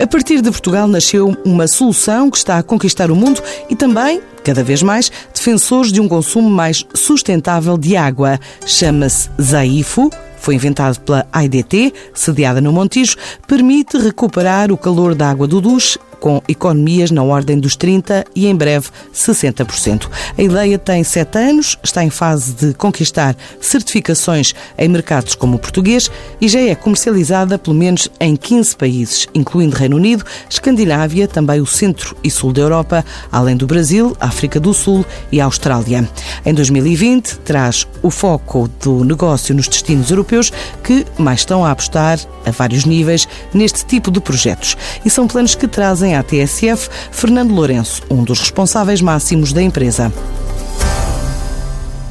A partir de Portugal nasceu uma solução que está a conquistar o mundo e também, cada vez mais, defensores de um consumo mais sustentável de água. Chama-se Zaifo foi inventado pela AIDT, sediada no Montijo, permite recuperar o calor da água do duche com economias na ordem dos 30% e, em breve, 60%. A ideia tem sete anos, está em fase de conquistar certificações em mercados como o português e já é comercializada pelo menos em 15 países, incluindo Reino Unido, Escandinávia, também o centro e sul da Europa, além do Brasil, África do Sul e Austrália. Em 2020, traz o foco do negócio nos destinos europeus que mais estão a apostar a vários níveis neste tipo de projetos. E são planos que trazem à TSF Fernando Lourenço, um dos responsáveis máximos da empresa.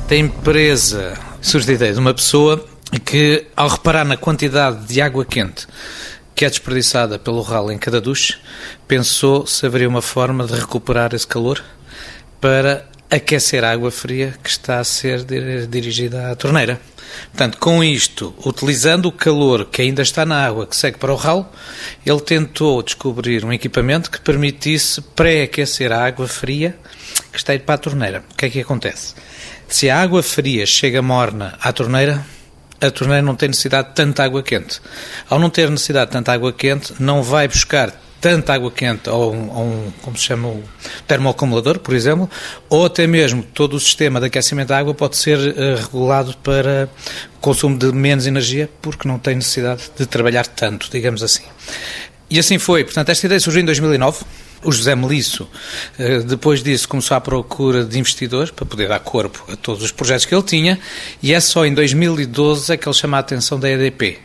Da empresa surge a ideia de uma pessoa que, ao reparar na quantidade de água quente que é desperdiçada pelo ralo em cada duche, pensou se haveria uma forma de recuperar esse calor para aquecer a água fria que está a ser dirigida à torneira. Portanto, com isto, utilizando o calor que ainda está na água que segue para o ralo, ele tentou descobrir um equipamento que permitisse pré-aquecer a água fria que está a ir para a torneira. O que é que acontece? Se a água fria chega morna à torneira, a torneira não tem necessidade de tanta água quente. Ao não ter necessidade de tanta água quente, não vai buscar tanta água quente ou um, um, como se chama, o termoacumulador, por exemplo, ou até mesmo todo o sistema de aquecimento da água pode ser uh, regulado para consumo de menos energia, porque não tem necessidade de trabalhar tanto, digamos assim. E assim foi. Portanto, esta ideia surgiu em 2009. O José Melisso, eh, depois disso, começou à procura de investidores para poder dar corpo a todos os projetos que ele tinha, e é só em 2012 é que ele chama a atenção da EDP,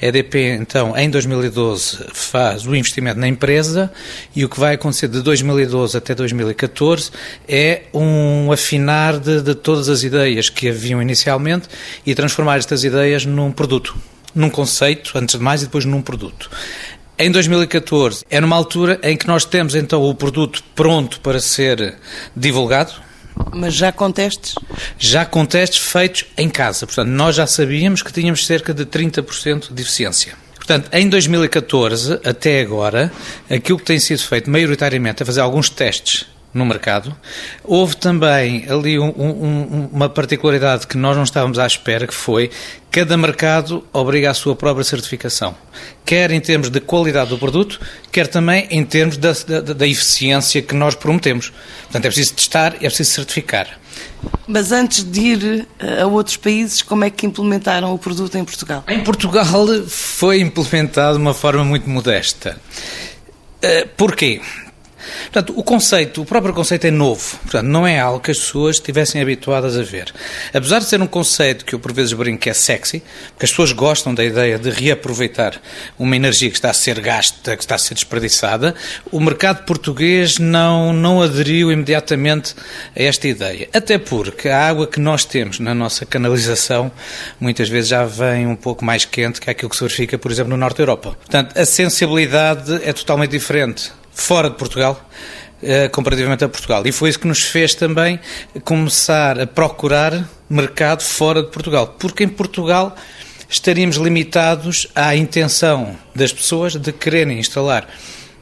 a EDP, então, em 2012, faz o investimento na empresa e o que vai acontecer de 2012 até 2014 é um afinar de, de todas as ideias que haviam inicialmente e transformar estas ideias num produto, num conceito, antes de mais, e depois num produto. Em 2014 é numa altura em que nós temos então o produto pronto para ser divulgado, mas já com testes? Já com testes feitos em casa. Portanto, nós já sabíamos que tínhamos cerca de 30% de eficiência. Portanto, em 2014 até agora, aquilo que tem sido feito maioritariamente é fazer alguns testes no mercado. Houve também ali um, um, uma particularidade que nós não estávamos à espera, que foi cada mercado obriga a sua própria certificação, quer em termos de qualidade do produto, quer também em termos da, da, da eficiência que nós prometemos. Portanto, é preciso testar é preciso certificar. Mas antes de ir eh, a outros países, como é que implementaram o produto em Portugal? Em Portugal foi implementado de uma forma muito modesta. Eh, porquê? Portanto, o conceito, o próprio conceito é novo, portanto, não é algo que as pessoas estivessem habituadas a ver. Apesar de ser um conceito que eu por vezes brinco que é sexy, porque as pessoas gostam da ideia de reaproveitar uma energia que está a ser gasta, que está a ser desperdiçada, o mercado português não, não aderiu imediatamente a esta ideia. Até porque a água que nós temos na nossa canalização muitas vezes já vem um pouco mais quente que aquilo que se verifica, por exemplo, no Norte da Europa. Portanto, a sensibilidade é totalmente diferente fora de Portugal, eh, comparativamente a Portugal. E foi isso que nos fez também começar a procurar mercado fora de Portugal, porque em Portugal estaríamos limitados à intenção das pessoas de quererem instalar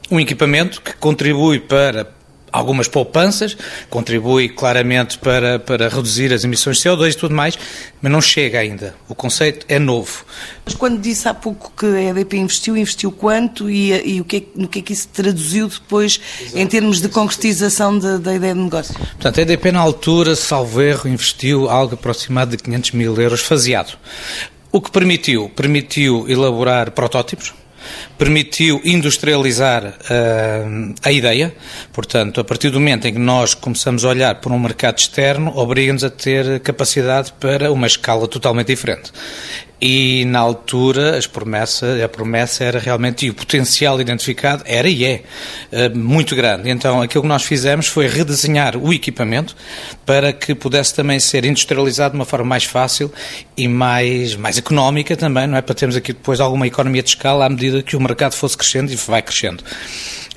um equipamento que contribui para algumas poupanças, contribui claramente para, para reduzir as emissões de CO2 e tudo mais, mas não chega ainda. O conceito é novo. Mas quando disse há pouco que a EDP investiu, investiu quanto e, e o que é, no que é que isso traduziu depois Exato. em termos de concretização da, da ideia de negócio? Portanto, a EDP na altura, salvo erro, investiu algo aproximado de 500 mil euros faseado. O que permitiu? Permitiu elaborar protótipos, permitiu industrializar uh, a ideia. Portanto, a partir do momento em que nós começamos a olhar para um mercado externo, obriga-nos a ter capacidade para uma escala totalmente diferente. E na altura as promessas, a promessa era realmente, e o potencial identificado era e é uh, muito grande. Então aquilo que nós fizemos foi redesenhar o equipamento para que pudesse também ser industrializado de uma forma mais fácil e mais, mais económica também, não é? Para termos aqui depois alguma economia de escala à medida que o mercado fosse crescendo e vai crescendo.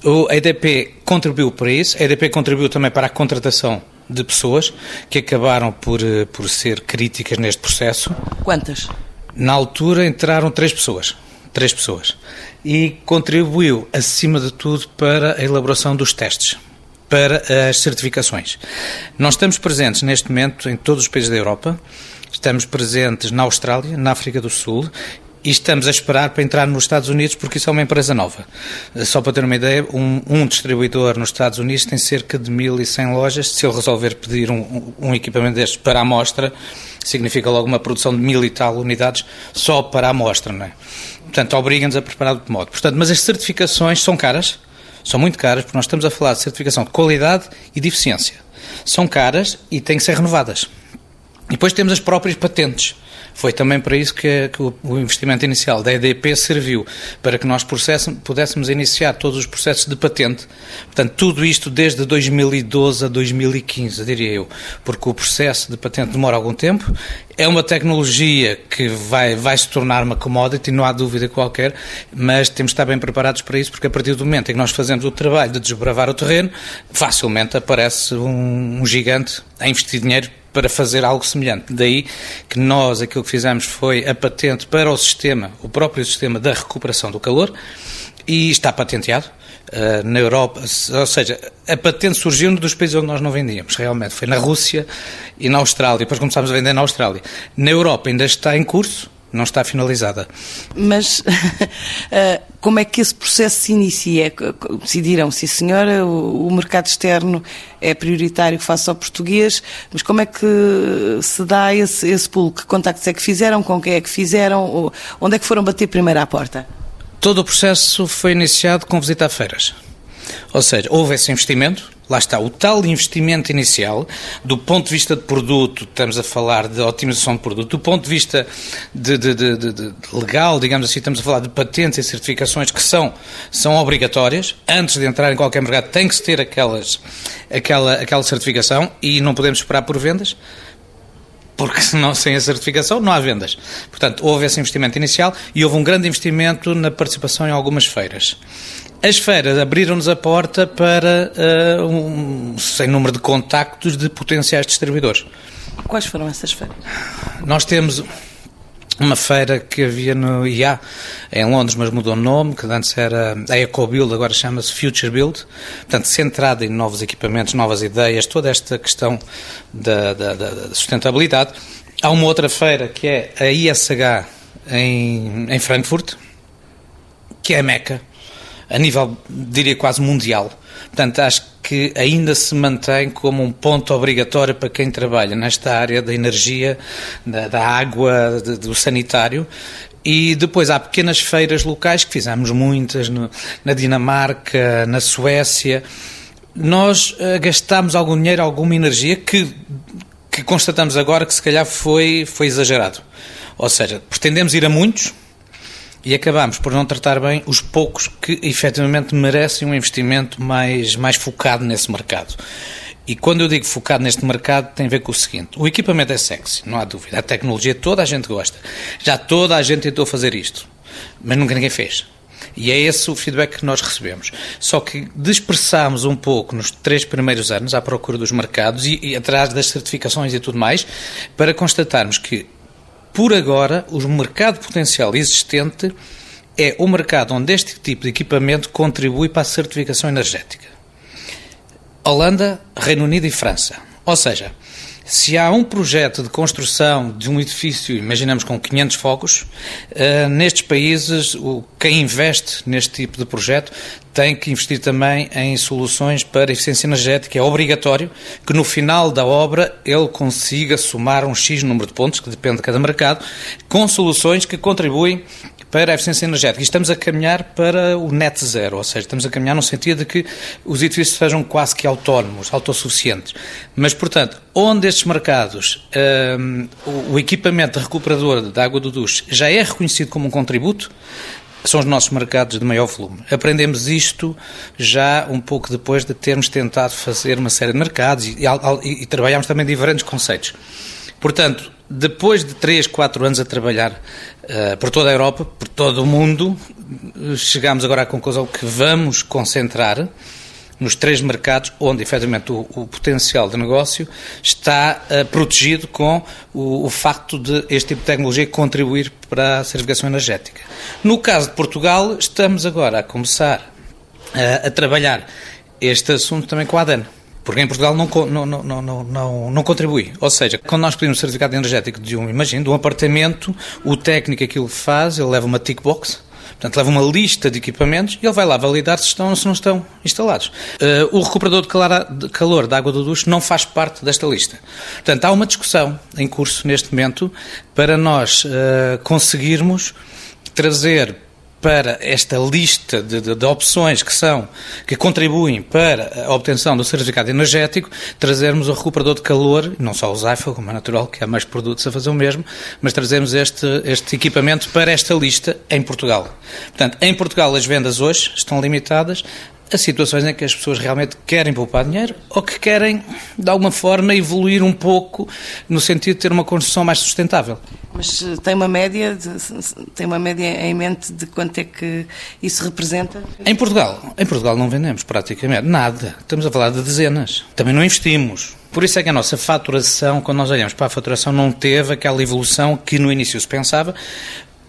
O EDP contribuiu para isso, a EDP contribuiu também para a contratação de pessoas que acabaram por, eh, por ser críticas neste processo. Quantas? Na altura entraram três pessoas três pessoas. E contribuiu, acima de tudo, para a elaboração dos testes, para as certificações. Nós estamos presentes neste momento em todos os países da Europa, estamos presentes na Austrália, na África do Sul e estamos a esperar para entrar nos Estados Unidos porque isso é uma empresa nova. Só para ter uma ideia, um, um distribuidor nos Estados Unidos tem cerca de 1.100 lojas. Se ele resolver pedir um, um equipamento destes para a amostra, significa logo uma produção de mil e tal unidades só para a amostra, não é? Portanto, obriga-nos a preparar de modo. Portanto, mas as certificações são caras, são muito caras, porque nós estamos a falar de certificação de qualidade e de eficiência. São caras e têm que ser renovadas. E depois temos as próprias patentes. Foi também para isso que, que o investimento inicial da EDP serviu, para que nós pudéssemos iniciar todos os processos de patente. Portanto, tudo isto desde 2012 a 2015, diria eu, porque o processo de patente demora algum tempo, é uma tecnologia que vai, vai se tornar uma commodity, não há dúvida qualquer, mas temos de estar bem preparados para isso, porque a partir do momento em que nós fazemos o trabalho de desbravar o terreno, facilmente aparece um, um gigante a investir dinheiro para fazer algo semelhante. Daí que nós aquilo que fizemos foi a patente para o sistema, o próprio sistema da recuperação do calor, e está patenteado. Uh, na Europa, ou seja, a patente surgiu dos países onde nós não vendíamos, realmente. Foi na Rússia e na Austrália. Depois começámos a vender na Austrália. Na Europa ainda está em curso, não está finalizada. Mas eh, como é que esse processo se inicia? Decidiram, sim senhora, o mercado externo é prioritário face ao português, mas como é que se dá esse, esse pulo? Que contactos é que fizeram? Com quem é que fizeram? Onde é que foram bater primeiro à porta? Todo o processo foi iniciado com visita a feiras. Ou seja, houve esse investimento, lá está, o tal investimento inicial, do ponto de vista de produto, estamos a falar de otimização de produto, do ponto de vista de, de, de, legal, digamos assim, estamos a falar de patentes e certificações que são, são obrigatórias, antes de entrar em qualquer mercado tem que se ter aquelas, aquela, aquela certificação e não podemos esperar por vendas, porque senão, sem a certificação não há vendas. Portanto, houve esse investimento inicial e houve um grande investimento na participação em algumas feiras. As feiras abriram-nos a porta para uh, um sem número de contactos de potenciais distribuidores. Quais foram essas feiras? Nós temos uma feira que havia no IA, em Londres, mas mudou o nome, que antes era a EcoBuild, agora chama-se Future Build, portanto, centrada em novos equipamentos, novas ideias, toda esta questão da, da, da sustentabilidade. Há uma outra feira que é a ISH em, em Frankfurt, que é a Meca, a nível, diria quase mundial. Portanto, acho que ainda se mantém como um ponto obrigatório para quem trabalha nesta área da energia, da, da água, de, do sanitário. E depois há pequenas feiras locais, que fizemos muitas no, na Dinamarca, na Suécia. Nós uh, gastámos algum dinheiro, alguma energia que, que constatamos agora que se calhar foi, foi exagerado. Ou seja, pretendemos ir a muitos, e acabamos por não tratar bem os poucos que efetivamente merecem um investimento mais, mais focado nesse mercado. E quando eu digo focado neste mercado, tem a ver com o seguinte: o equipamento é sexy, não há dúvida. A tecnologia toda a gente gosta. Já toda a gente tentou fazer isto, mas nunca ninguém fez. E é esse o feedback que nós recebemos. Só que dispersámos um pouco nos três primeiros anos à procura dos mercados e, e atrás das certificações e tudo mais, para constatarmos que por agora, o mercado potencial existente é o mercado onde este tipo de equipamento contribui para a certificação energética. Holanda, Reino Unido e França. Ou seja, se há um projeto de construção de um edifício, imaginamos com 500 focos, uh, nestes países, o, quem investe neste tipo de projeto tem que investir também em soluções para eficiência energética. É obrigatório que no final da obra ele consiga somar um X número de pontos, que depende de cada mercado, com soluções que contribuem para a eficiência energética. E estamos a caminhar para o net zero, ou seja, estamos a caminhar no sentido de que os edifícios sejam quase que autónomos, autossuficientes. Mas, portanto, onde estes mercados, um, o equipamento recuperador da água do duche já é reconhecido como um contributo, são os nossos mercados de maior volume. Aprendemos isto já um pouco depois de termos tentado fazer uma série de mercados e, e, e trabalhamos também diferentes conceitos. Portanto, depois de 3, 4 anos a trabalhar por toda a Europa, por todo o mundo, chegamos agora à conclusão que vamos concentrar nos três mercados onde, efetivamente, o, o potencial de negócio está uh, protegido com o, o, facto de este tipo de tecnologia contribuir para a certificação energética. No caso de Portugal, estamos agora a começar uh, a trabalhar este assunto também com a ADAN. Porque em Portugal não, não, não, não, não, não contribui. Ou seja, quando nós pedimos certificado energético de um, imagino, de um apartamento, o técnico aquilo faz, ele leva uma tick box, Portanto, leva uma lista de equipamentos e ele vai lá validar se estão ou se não estão instalados. Uh, o recuperador de calor da água do duche não faz parte desta lista. Portanto, há uma discussão em curso neste momento para nós uh, conseguirmos trazer para esta lista de, de, de, opções que são que contribuem para a obtenção do certificado energético, trazermos o recuperador de calor, não só o Zaifa, como é natural que há mais produtos a fazer o mesmo, mas trazermos este, este equipamento para esta lista em Portugal. Portanto, em Portugal as vendas hoje estão limitadas a situações em que as pessoas realmente querem poupar dinheiro ou que querem, de alguma forma, evoluir um pouco no sentido de ter uma construção mais sustentável. Mas eh, tem uma média, de, tem uma média em mente de quanto é que isso representa? Em Portugal, em Portugal não vendemos praticamente nada. Estamos a falar de dezenas. Também não investimos. Por isso é que a nossa faturação, quando nós olhamos para a faturação, não teve aquela evolução que no início se pensava,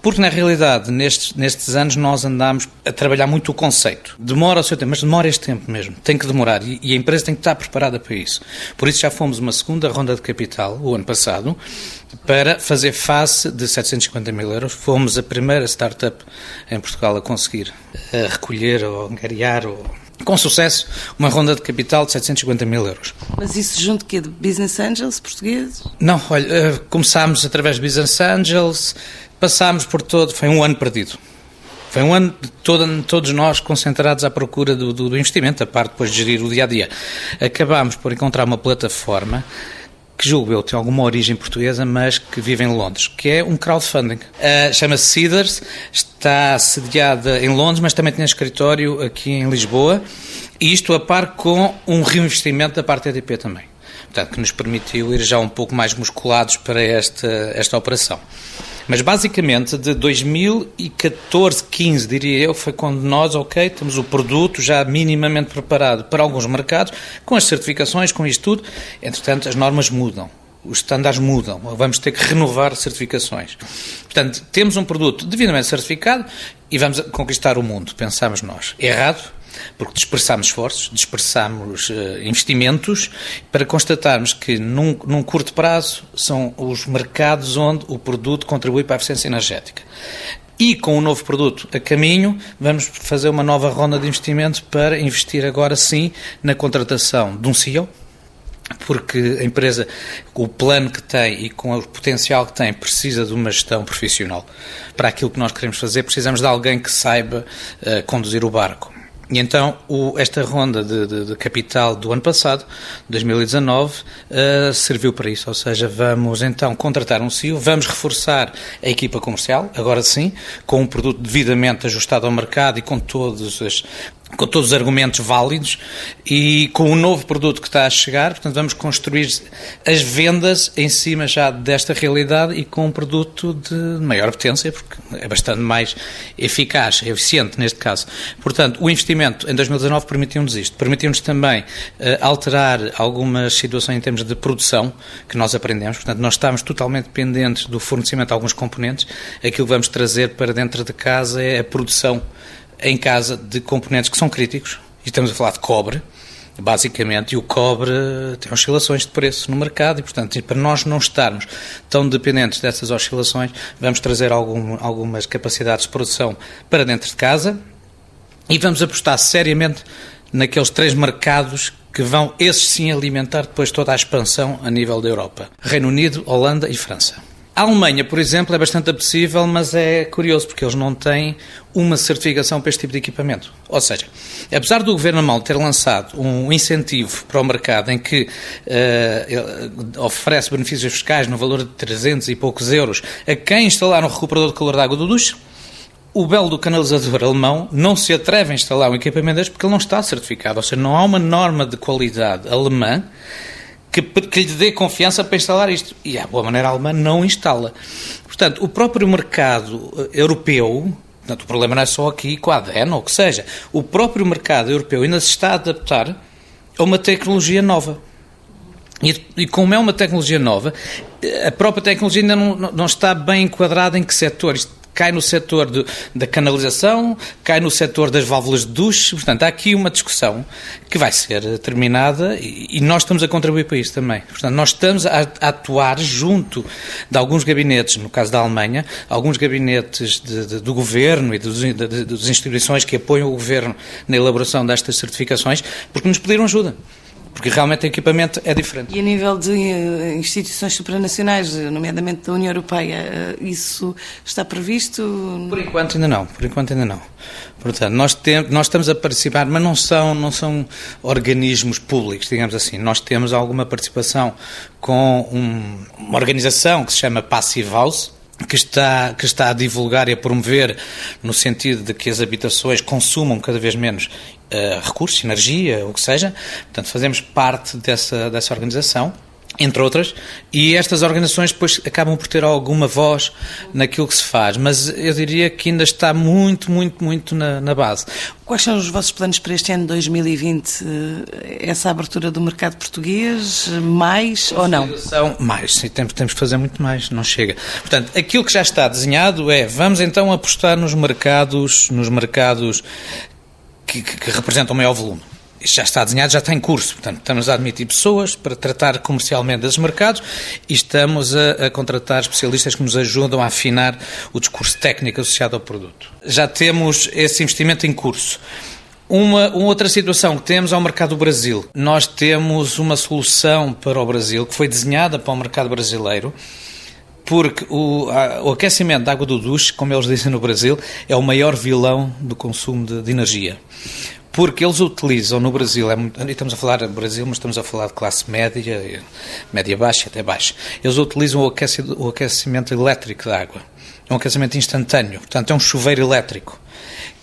porque, na realidade, nestes, nestes anos nós andamos a trabalhar muito o conceito. Demora o seu tempo, mas demora este tempo mesmo. Tem que demorar e, e a empresa tem que estar preparada para isso. Por isso já fomos uma segunda ronda de capital, o ano passado, para fazer face de 750 mil euros. Fomos a primeira startup em Portugal a conseguir a recolher ou angariar ou com sucesso, uma ronda de capital de 750 mil euros. Mas isso junto que de Business Angels portugueses? Não, olha, eh, começámos através de Business Angels, passámos por todo, foi um ano perdido. Foi um ano de todo, todos nós concentrados à procura do, do, do investimento, a parte depois de gerir o dia a dia. Acabámos por encontrar uma plataforma que julgo eu tem alguma origem portuguesa, mas que vive em Londres, que é um crowdfunding. Uh, Chama-se Cedars, está sediada em Londres, mas também tem escritório aqui em Lisboa, e isto a par com um reinvestimento da parte EDP também. Portanto, que nos permitiu ir já um pouco mais musculados para esta, esta operação. Mas basicamente de 2014, 15, diria eu, foi quando nós, ok, temos o produto já minimamente preparado para alguns mercados, com as certificações, com isto tudo. Entretanto, as normas mudam os estándares mudam, vamos ter que renovar certificações. Portanto, temos um produto devidamente certificado e vamos conquistar o mundo, pensamos nós. Errado, porque dispersamos esforços, dispersamos uh, investimentos para constatarmos que num, num curto prazo são os mercados onde o produto contribui para a eficiência energética. E com o novo produto a caminho, vamos fazer uma nova ronda de investimento para investir agora sim na contratação de um CEO, porque a empresa, com o plano que tem e com o potencial que tem, precisa de uma gestão profissional. Para aquilo que nós queremos fazer, precisamos de alguém que saiba uh, conduzir o barco. E então o, esta ronda de, de, de, capital do ano passado, 2019, uh, serviu para isso. Ou seja, vamos então contratar um CEO, vamos reforçar a equipa comercial, agora sim, com um produto devidamente ajustado ao mercado e com todos as, com todos os argumentos válidos e com o novo produto que está a chegar, portanto vamos construir as vendas em cima já desta realidade e com um produto de maior potência, porque é bastante mais eficaz, eficiente neste caso. Portanto, o investimento em 2019 permitiu-nos isto, permitiu-nos também uh, alterar algumas situações em termos de produção que nós aprendemos, portanto nós estamos totalmente dependentes do fornecimento de alguns componentes, aquilo que vamos trazer para dentro de casa é a produção em casa de componentes que são críticos, e estamos a falar de cobre, basicamente, e o cobre tem oscilações de preço no mercado e, portanto, para nós não estarmos tão dependentes dessas oscilações, vamos trazer algum, algumas capacidades de produção para dentro de casa e vamos apostar seriamente naqueles três mercados que vão, esses sim, alimentar depois toda a expansão a nível da Europa: Reino Unido, Holanda e França. A Alemanha, por exemplo, é bastante apetecível, mas é curioso porque eles não têm uma certificação para este tipo de equipamento. Ou seja, apesar do governo alemão ter lançado um incentivo para o mercado em que uh, oferece benefícios fiscais no valor de 300 e poucos euros a quem instalar um recuperador de calor de água do duche, o belo do canalizador alemão não se atreve a instalar um equipamento deste porque ele não está certificado. Ou seja, não há uma norma de qualidade alemã que, que lhe dê confiança para instalar isto. E a boa maneira alemã não instala. Portanto, o próprio mercado eh, europeu Portanto, o problema não é só aqui com a ADN ou o que seja. O próprio mercado europeu ainda se está a adaptar a uma tecnologia nova. E, e, como é uma tecnologia nova, a própria tecnologia ainda não, não está bem enquadrada em que setor. Isto cai no setor de, da canalização, cai no setor das válvulas de duche. Portanto, há aqui uma discussão que vai ser terminada e, e nós estamos a contribuir para isso também. Portanto, nós estamos a, a, atuar junto de alguns gabinetes, no caso da Alemanha, alguns gabinetes de, de, do governo e dos, das instituições que apoiam o governo na elaboração destas certificações, porque nos pediram ajuda porque realmente o equipamento é diferente. E a nível de eh, instituições supranacionais, nomeadamente da União Europeia, eh, isso está previsto? Por enquanto ainda não, por enquanto ainda não. Portanto, nós, tem, nós estamos a participar, mas não são, não são organismos públicos, digamos assim. Nós temos alguma participação com um, uma organização que se chama Passive House, que está, que está a divulgar e a promover no sentido de que as habitações consumam cada vez menos uh, recursos, energia, o que seja. Portanto, fazemos parte dessa, dessa organização entre outras, e estas organizações depois acabam por ter alguma voz naquilo que se faz, mas eu diria que ainda está muito, muito, muito na, na base. Quais são os vossos planos para este ano de 2020? Essa abertura do mercado português, mais ou não? São mais, sim, temos, temos que fazer muito mais, não chega. Portanto, aquilo que já está desenhado é, vamos então apostar nos mercados, nos mercados que, que, que representam maior volume já está desenhado, já está em curso. Portanto, estamos a admitir pessoas para tratar comercialmente desses mercados e estamos a, a, contratar especialistas que nos ajudam a afinar o discurso técnico associado ao produto. Já temos esse investimento em curso. Uma, uma, outra situação que temos é o mercado do Brasil. Nós temos uma solução para o Brasil que foi desenhada para o mercado brasileiro porque o, a, o aquecimento da água do duche, como eles dizem no Brasil, é o maior vilão do consumo de, de energia porque eles utilizam no Brasil, é estamos a falar do Brasil, mas estamos a falar de classe média, média baixa até baixa, eles utilizam o, aquecimento, o aquecimento elétrico da água. É um aquecimento instantâneo, portanto é um chuveiro elétrico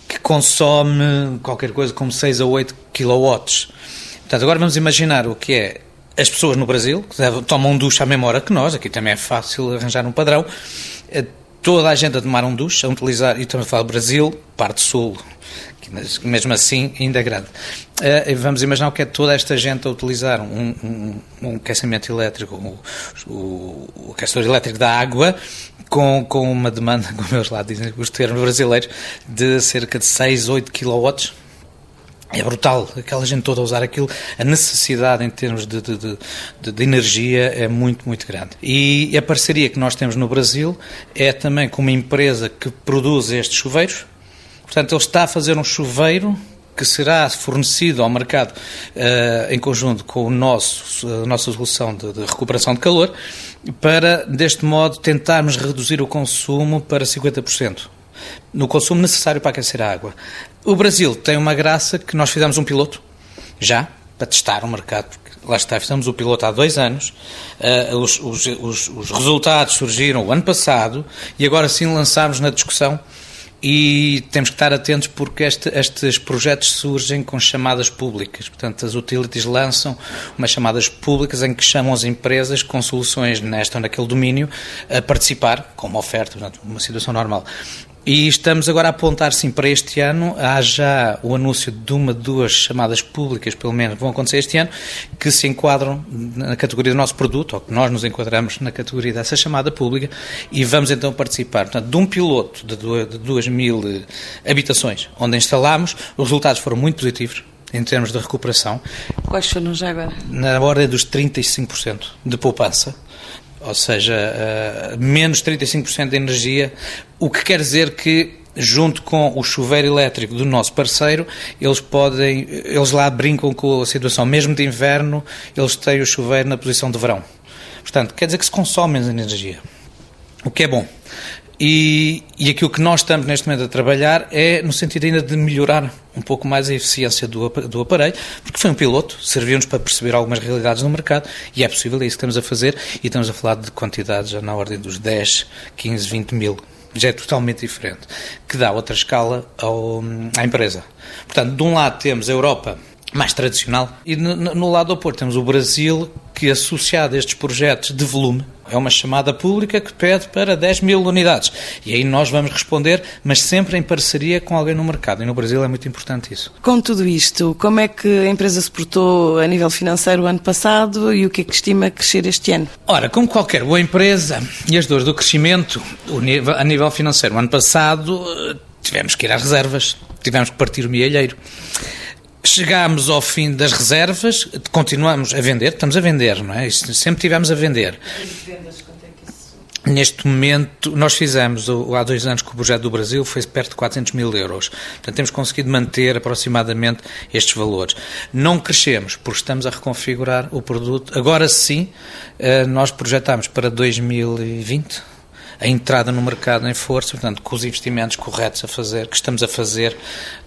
que consome qualquer coisa como 6 a 8 kW. Portanto, agora vamos imaginar o que é as pessoas no Brasil, que tomam um duche à mesma hora que nós, aqui também é fácil arranjar um padrão, eh, toda a gente a tomar um duche, a utilizar, e estamos a falar do Brasil, parte sul, mas mesmo assim ainda é grande. Uh, vamos imaginar o que é toda esta gente a utilizar um, um, um aquecimento elétrico, o, o, o aquecedor elétrico da água, com, com uma demanda, como eles lá dizem, os termos brasileiros, de cerca de 6, 8 kW. É brutal, aquela gente toda a usar aquilo, a necessidade em termos de, de, de, de, energia é muito, muito grande. E a parceria que nós temos no Brasil é também com uma empresa que produz estes chuveiros, Portanto, ele está a fazer um chuveiro que será fornecido ao mercado uh, em conjunto com o nosso, a nossa solução de, de, recuperação de calor, para, deste modo, tentarmos reduzir o consumo para 50%. No consumo necessário para aquecer a água. O Brasil tem uma graça que nós fizemos um piloto, já, para testar o mercado, lá está, fizemos o piloto há dois anos, uh, os, os, os, os resultados surgiram o ano passado e agora sim lançámos na discussão e temos que estar atentos porque este, estes projetos surgem com chamadas públicas. Portanto, as utilities lançam umas chamadas públicas em que chamam as empresas com soluções nesta ou naquele domínio a participar, como oferta, portanto, uma situação normal. E estamos agora a apontar, sim, para este ano. Há já o anúncio de uma, duas chamadas públicas, pelo menos, vão acontecer este ano, que se enquadram na categoria do nosso produto, ou que nós nos enquadramos na categoria dessa chamada pública, e vamos então participar. Portanto, de um piloto de duas mil eh, habitações, onde instalámos, os resultados foram muito positivos em termos de recuperação. Quais foram já agora? Na ordem dos 35% de poupança ou seja, uh, menos 35% de energia, o que quer dizer que junto com o chuveiro elétrico do nosso parceiro, eles podem, eles lá brincam com a situação, mesmo de inverno, eles têm o chuveiro na posição de verão. Portanto, quer dizer que se consome menos energia, o que é bom. E, e aquilo que nós estamos neste momento a trabalhar é no sentido ainda de melhorar um pouco mais a eficiência do, do aparelho, porque foi um piloto, serviu-nos para perceber algumas realidades no mercado e é possível, é isso que estamos a fazer e estamos a falar de quantidades já na ordem dos 10, 15, 20 mil. Já é totalmente diferente, que dá outra escala ao, à empresa. Portanto, de um lado temos a Europa mais tradicional. E no, no lado oposto temos o Brasil, que associado a estes projetos de volume, é uma chamada pública que pede para 10 mil unidades. E aí nós vamos responder, mas sempre em parceria com alguém no mercado. E no Brasil é muito importante isso. Com tudo isto, como é que a empresa se portou a nível financeiro o ano passado e o que é que estima crescer este ano? Ora, como qualquer boa empresa e as dores do crescimento, a nível financeiro, o ano passado eh, tivemos que ir às reservas, tivemos que partir o mielheiro. Chegámos ao fim das reservas, continuamos a vender, estamos a vender, não é? Sempre tivemos a vender. Neste momento, nós fizemos, há dois anos que o projeto do Brasil foi perto de 400 mil euros. Portanto, temos conseguido manter aproximadamente estes valores. Não crescemos, porque estamos a reconfigurar o produto. Agora sim, eh, nós projetamos para 2020 a entrada no mercado em força, portanto, com os investimentos corretos a fazer, que estamos a fazer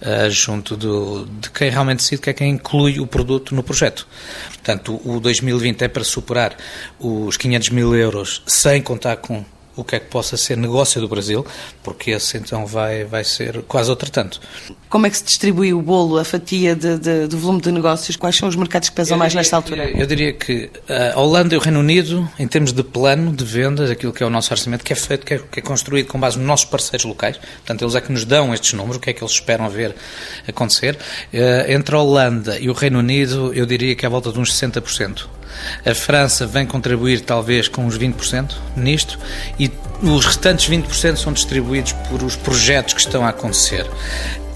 uh, junto do, de quem realmente decide, que é quem inclui o produto no projeto. Portanto, o 2020 é para superar os 500 mil euros sem contar com o que é que possa ser negócio do Brasil, porque esse então vai, vai ser quase outro tanto. Como é que se distribui o bolo, a fatia de, de, do volume de negócios? Quais são os mercados que pesam eu mais nesta altura? Eu diria que eh, a Holanda e o Reino Unido, em termos de plano de vendas, aquilo que é o nosso orçamento, que é feito, que é, que é construído com base nos nossos parceiros locais, portanto, eles é que nos dão estes números, o que é que eles esperam ver acontecer. Eh, entre a Holanda e o Reino Unido, eu diria que é à volta de uns 60%. A França vem contribuir talvez com uns 20% nisto e os restantes 20% são distribuídos por os projetos que estão a acontecer.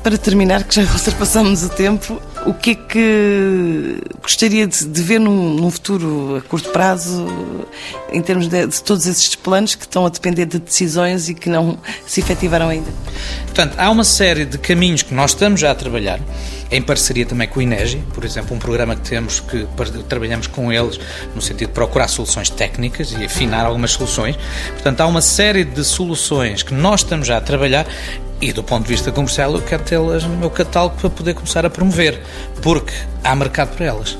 Para terminar, que já ultrapassamos o tempo, o que é que gostaria de, de ver num, num, futuro a curto prazo, em termos de, de, todos esses planos que estão a depender de decisões e que não se efetivaram ainda? Portanto, há uma série de caminhos que nós estamos já a trabalhar, em parceria também com o INEGI, por exemplo, um programa que temos que trabalhamos com eles no sentido de procurar soluções técnicas e afinar algumas soluções. Portanto, há uma série de soluções que nós estamos já a trabalhar e do ponto de vista comercial, eu quero tê-las no meu catálogo para poder começar a promover, porque há mercado para elas.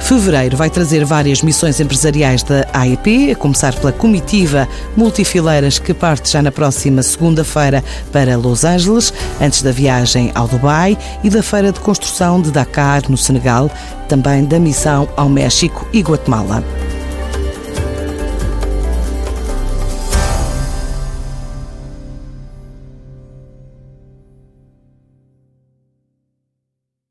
Fevereiro vai trazer várias missões empresariais da AEP, a começar pela comitiva Multifileiras que parte já na próxima segunda-feira para Los Angeles, antes da viagem ao Dubai e da Feira de Construção de Dakar, no Senegal, também da missão ao México e Guatemala.